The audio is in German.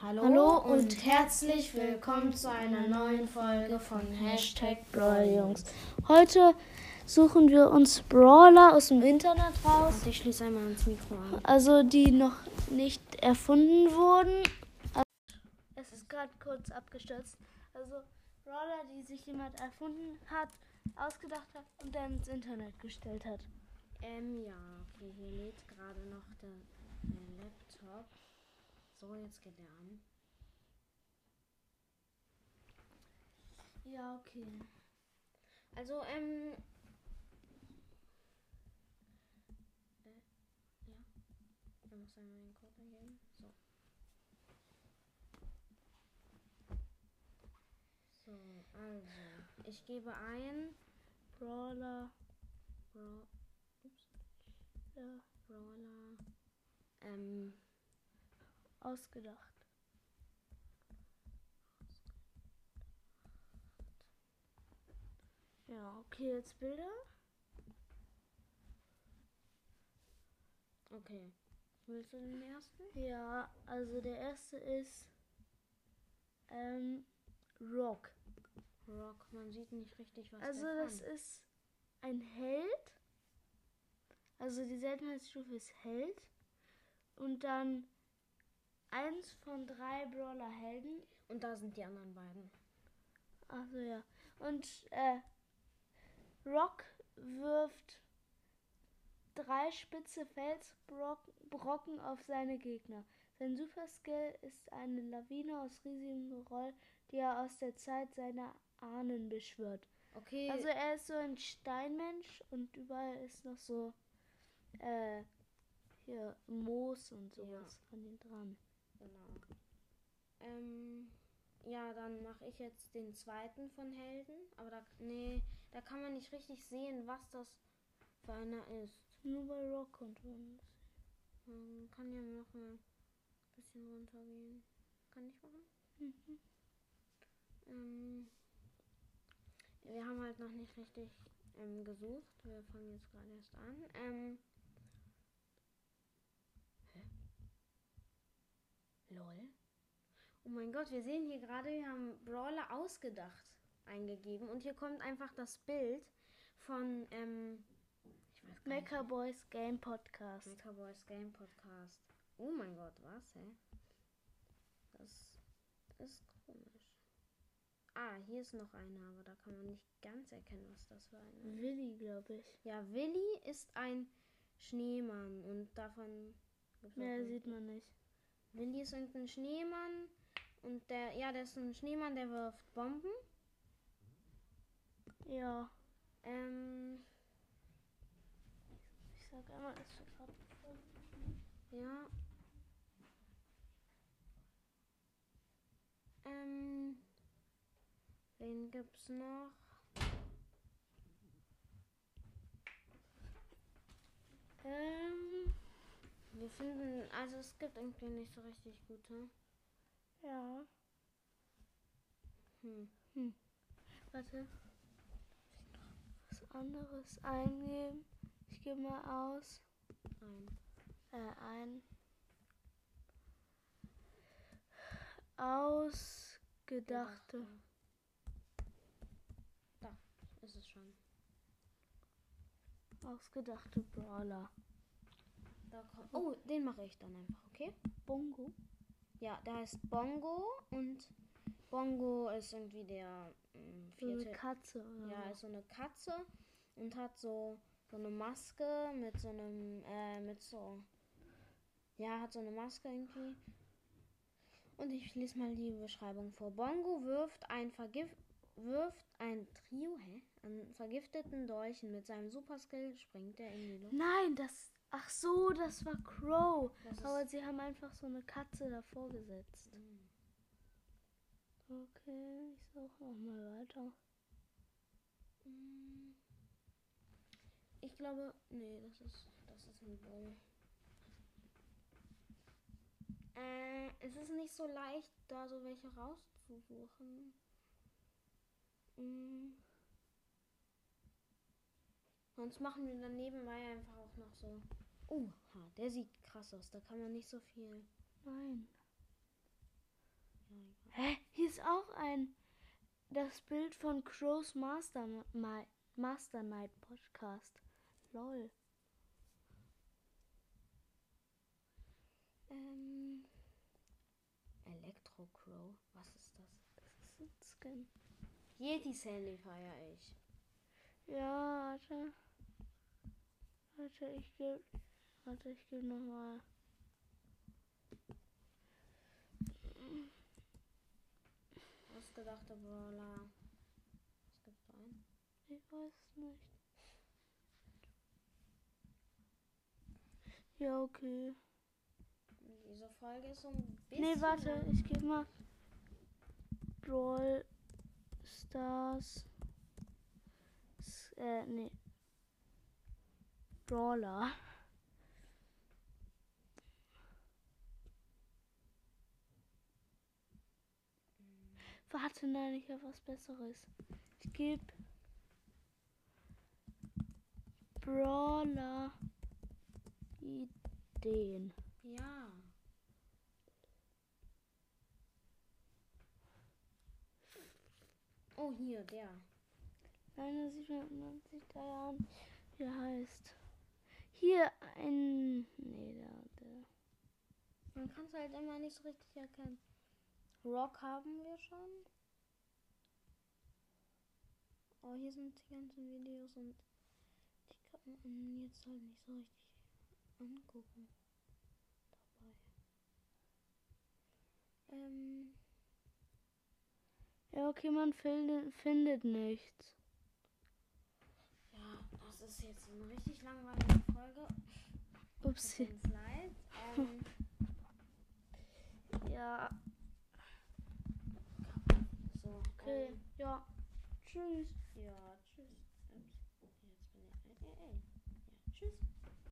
Hallo, Hallo und herzlich willkommen zu einer neuen Folge von Hashtag Brawljungs. Heute suchen wir uns Brawler aus dem Internet raus. Und ich schließe einmal ans Mikro an. Also die noch nicht erfunden wurden. Es ist gerade kurz abgestürzt. Also Brawler, die sich jemand erfunden hat, ausgedacht hat und dann ins Internet gestellt hat. Ähm, ja, okay, hier lädt gerade noch der, der Laptop. So, jetzt geht er an. Ja, okay. Also, ähm. Äh, ja. Er muss einmal den Code eingeben. So. So, also. Ich gebe ein. Brawler. Bra Ups. Brawler. Ähm ausgedacht. Ja, okay, jetzt Bilder. Okay. Willst du den ersten? Ja, also der erste ist ähm, Rock. Rock, man sieht nicht richtig, was Also das kann. ist ein Held. Also die Seltenheitsstufe ist Held. Und dann eins von drei Brawler-Helden. Und da sind die anderen beiden. Achso, ja. Und äh, Rock wirft drei spitze Felsbrocken auf seine Gegner. Sein Superskill ist eine Lawine aus riesigen Roll, die er aus der Zeit seiner Ahnen beschwört. Okay. Also er ist so ein Steinmensch und überall ist noch so äh, hier Moos und sowas ja. an ihm dran. Genau. Ähm, ja, dann mache ich jetzt den zweiten von Helden. Aber da, nee, da kann man nicht richtig sehen, was das für einer ist. Nur bei Rock konnte man das. Man kann ja noch mal ein bisschen runtergehen. Kann ich machen? Mhm. Ähm, wir haben halt noch nicht richtig ähm, gesucht. Wir fangen jetzt gerade erst an. Ähm, Lol. Oh mein Gott, wir sehen hier gerade, wir haben Brawler ausgedacht eingegeben und hier kommt einfach das Bild von ähm, Mecha Boys Game Podcast. Mecha Boys Game Podcast. Oh mein Gott, was, hä? Das ist komisch. Ah, hier ist noch einer, aber da kann man nicht ganz erkennen, was das für einer ist. Willi, glaube ich. Ja, Willi ist ein Schneemann und davon. Mehr sieht man nicht. Willi ist irgendein Schneemann. Und der, ja, der ist ein Schneemann, der wirft Bomben. Ja. Ähm. Ich sag einmal, es wird gerade Ja. Ähm. Wen gibt's noch? Ähm. Wir finden, also es gibt irgendwie nicht so richtig gute. Ja. Hm. Hm. Warte. Was anderes eingeben. Ich gebe mal aus. Ein. Äh, ein. Ausgedachte. Da ist es schon. Ausgedachte Brawler. Oh, den mache ich dann einfach, okay? Bongo? Ja, der heißt Bongo und Bongo ist irgendwie der ähm, vierte. So eine Katze, oder? Ja, ist so eine Katze und hat so, so eine Maske mit so einem, äh, mit so. Ja, hat so eine Maske irgendwie. Und ich lese mal die Beschreibung vor. Bongo wirft ein Vergif wirft ein Trio hä? an vergifteten Dolchen. Mit seinem Superskill springt er in die Luft. Nein, das Ach so, das war Crow. Das Aber sie haben einfach so eine Katze davor gesetzt. Mhm. Okay, ich suche auch mal weiter. Ich glaube, nee, das ist, das ist ein Bull. Äh, es ist nicht so leicht, da so welche rauszusuchen. Mhm. Sonst machen wir dann nebenbei einfach auch noch so. Oh, der sieht krass aus. Da kann man nicht so viel. Nein. ist auch ein das Bild von Crows Master, Ma Master Night Podcast. Lol. Ähm. Electro Crow. Was ist das? Das ist ein Skin. Yeti Sandy feiere ich. Ja, warte. Warte, ich gebe. Warte, ich gebe nochmal. Ausgedachte Brawler. Was gibt's da ein? Ich weiß es nicht. Ja, okay. Diese Folge ist so ein bisschen. Nee, warte, ich gebe mal. Brawl Stars. Äh, nee. Brawler. Warte, nein, ich habe was Besseres. Ich gebe Brawler Ideen. Ja. Oh, hier, der. Nein, das sieht man, sieht da an, wie er heißt. Hier ein. Nee, der, der. Man kann es halt immer nicht so richtig erkennen. Rock haben wir schon. Oh, hier sind die ganzen Videos und die kann man jetzt halt nicht so richtig angucken. Dabei. Ähm, Ja, okay, man findet, findet nichts. Ist jetzt eine richtig langweilige Folge. Ups. Uns leid. Ähm, Ja, so, okay. ähm, Ja. Tschüss. ja, tschüss.